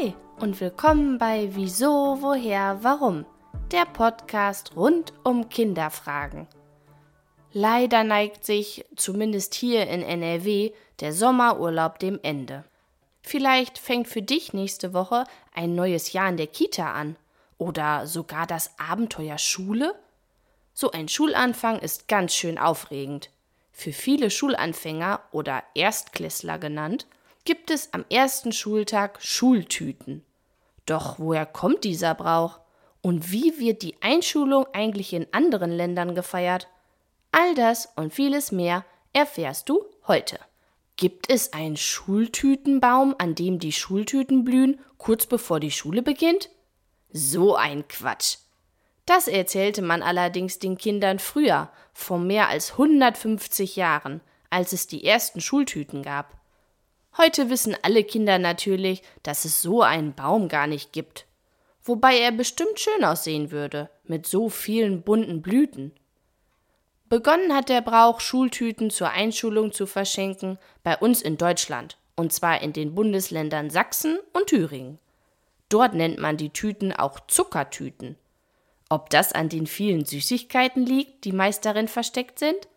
Hi und willkommen bei Wieso, Woher, Warum, der Podcast rund um Kinderfragen. Leider neigt sich, zumindest hier in NRW, der Sommerurlaub dem Ende. Vielleicht fängt für dich nächste Woche ein neues Jahr in der Kita an oder sogar das Abenteuer Schule? So ein Schulanfang ist ganz schön aufregend. Für viele Schulanfänger oder Erstklässler genannt gibt es am ersten Schultag Schultüten. Doch woher kommt dieser Brauch? Und wie wird die Einschulung eigentlich in anderen Ländern gefeiert? All das und vieles mehr erfährst du heute. Gibt es einen Schultütenbaum, an dem die Schultüten blühen, kurz bevor die Schule beginnt? So ein Quatsch. Das erzählte man allerdings den Kindern früher, vor mehr als 150 Jahren, als es die ersten Schultüten gab. Heute wissen alle Kinder natürlich, dass es so einen Baum gar nicht gibt. Wobei er bestimmt schön aussehen würde, mit so vielen bunten Blüten. Begonnen hat der Brauch, Schultüten zur Einschulung zu verschenken, bei uns in Deutschland, und zwar in den Bundesländern Sachsen und Thüringen. Dort nennt man die Tüten auch Zuckertüten. Ob das an den vielen Süßigkeiten liegt, die meist darin versteckt sind?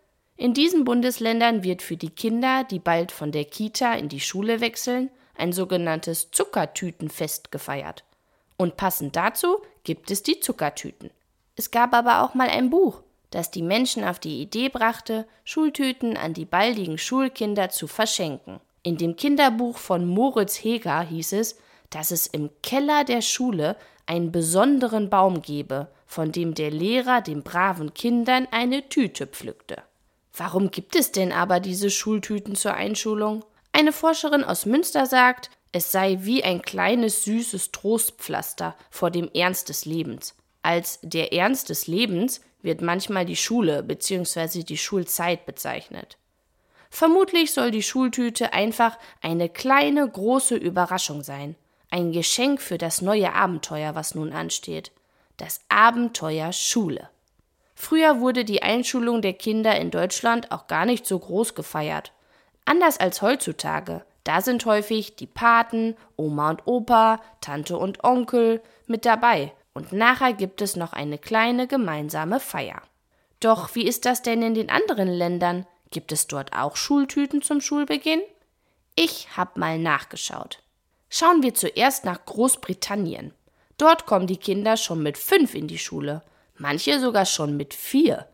In diesen Bundesländern wird für die Kinder, die bald von der Kita in die Schule wechseln, ein sogenanntes Zuckertütenfest gefeiert. Und passend dazu gibt es die Zuckertüten. Es gab aber auch mal ein Buch, das die Menschen auf die Idee brachte, Schultüten an die baldigen Schulkinder zu verschenken. In dem Kinderbuch von Moritz Heger hieß es, dass es im Keller der Schule einen besonderen Baum gebe, von dem der Lehrer den braven Kindern eine Tüte pflückte. Warum gibt es denn aber diese Schultüten zur Einschulung? Eine Forscherin aus Münster sagt, es sei wie ein kleines süßes Trostpflaster vor dem Ernst des Lebens. Als der Ernst des Lebens wird manchmal die Schule bzw. die Schulzeit bezeichnet. Vermutlich soll die Schultüte einfach eine kleine große Überraschung sein, ein Geschenk für das neue Abenteuer, was nun ansteht. Das Abenteuer Schule. Früher wurde die Einschulung der Kinder in Deutschland auch gar nicht so groß gefeiert. Anders als heutzutage. Da sind häufig die Paten, Oma und Opa, Tante und Onkel mit dabei. Und nachher gibt es noch eine kleine gemeinsame Feier. Doch wie ist das denn in den anderen Ländern? Gibt es dort auch Schultüten zum Schulbeginn? Ich hab mal nachgeschaut. Schauen wir zuerst nach Großbritannien. Dort kommen die Kinder schon mit fünf in die Schule manche sogar schon mit vier.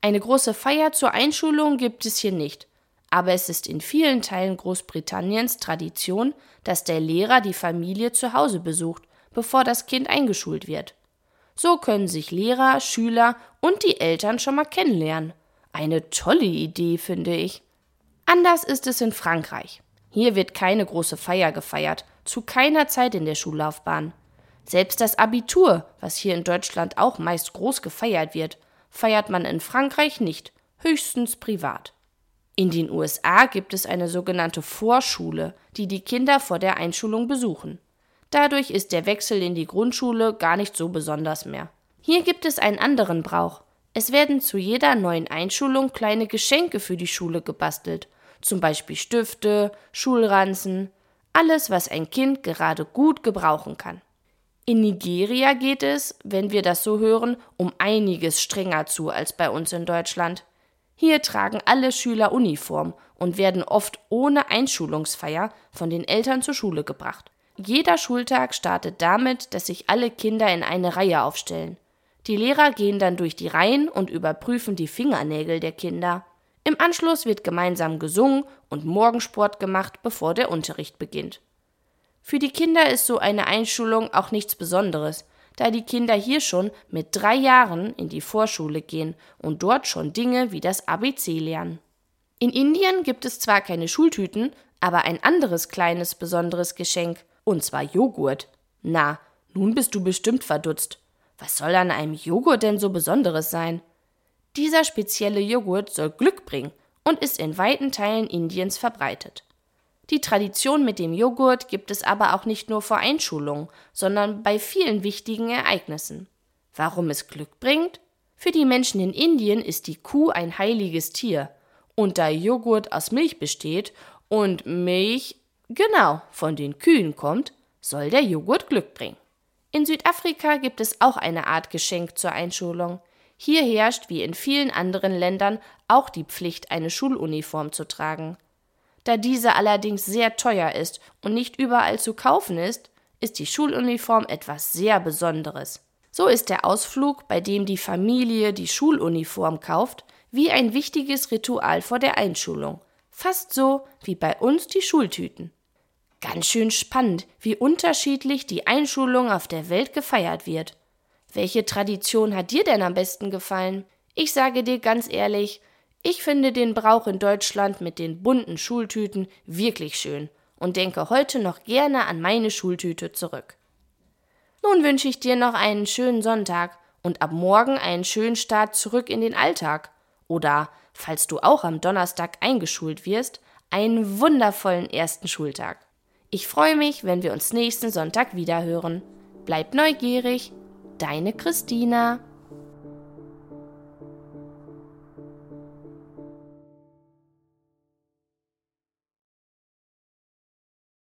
Eine große Feier zur Einschulung gibt es hier nicht, aber es ist in vielen Teilen Großbritanniens Tradition, dass der Lehrer die Familie zu Hause besucht, bevor das Kind eingeschult wird. So können sich Lehrer, Schüler und die Eltern schon mal kennenlernen. Eine tolle Idee, finde ich. Anders ist es in Frankreich. Hier wird keine große Feier gefeiert, zu keiner Zeit in der Schullaufbahn. Selbst das Abitur, was hier in Deutschland auch meist groß gefeiert wird, feiert man in Frankreich nicht, höchstens privat. In den USA gibt es eine sogenannte Vorschule, die die Kinder vor der Einschulung besuchen. Dadurch ist der Wechsel in die Grundschule gar nicht so besonders mehr. Hier gibt es einen anderen Brauch. Es werden zu jeder neuen Einschulung kleine Geschenke für die Schule gebastelt, zum Beispiel Stifte, Schulranzen, alles, was ein Kind gerade gut gebrauchen kann. In Nigeria geht es, wenn wir das so hören, um einiges strenger zu als bei uns in Deutschland. Hier tragen alle Schüler Uniform und werden oft ohne Einschulungsfeier von den Eltern zur Schule gebracht. Jeder Schultag startet damit, dass sich alle Kinder in eine Reihe aufstellen. Die Lehrer gehen dann durch die Reihen und überprüfen die Fingernägel der Kinder. Im Anschluss wird gemeinsam gesungen und Morgensport gemacht, bevor der Unterricht beginnt. Für die Kinder ist so eine Einschulung auch nichts Besonderes, da die Kinder hier schon mit drei Jahren in die Vorschule gehen und dort schon Dinge wie das ABC lernen. In Indien gibt es zwar keine Schultüten, aber ein anderes kleines besonderes Geschenk, und zwar Joghurt. Na, nun bist du bestimmt verdutzt. Was soll an einem Joghurt denn so Besonderes sein? Dieser spezielle Joghurt soll Glück bringen und ist in weiten Teilen Indiens verbreitet. Die Tradition mit dem Joghurt gibt es aber auch nicht nur vor Einschulungen, sondern bei vielen wichtigen Ereignissen. Warum es Glück bringt? Für die Menschen in Indien ist die Kuh ein heiliges Tier. Und da Joghurt aus Milch besteht und Milch genau von den Kühen kommt, soll der Joghurt Glück bringen. In Südafrika gibt es auch eine Art Geschenk zur Einschulung. Hier herrscht, wie in vielen anderen Ländern, auch die Pflicht, eine Schuluniform zu tragen. Da diese allerdings sehr teuer ist und nicht überall zu kaufen ist, ist die Schuluniform etwas sehr Besonderes. So ist der Ausflug, bei dem die Familie die Schuluniform kauft, wie ein wichtiges Ritual vor der Einschulung, fast so wie bei uns die Schultüten. Ganz schön spannend, wie unterschiedlich die Einschulung auf der Welt gefeiert wird. Welche Tradition hat dir denn am besten gefallen? Ich sage dir ganz ehrlich, ich finde den Brauch in Deutschland mit den bunten Schultüten wirklich schön und denke heute noch gerne an meine Schultüte zurück. Nun wünsche ich dir noch einen schönen Sonntag und ab morgen einen schönen Start zurück in den Alltag. Oder, falls du auch am Donnerstag eingeschult wirst, einen wundervollen ersten Schultag. Ich freue mich, wenn wir uns nächsten Sonntag wiederhören. Bleib neugierig, deine Christina.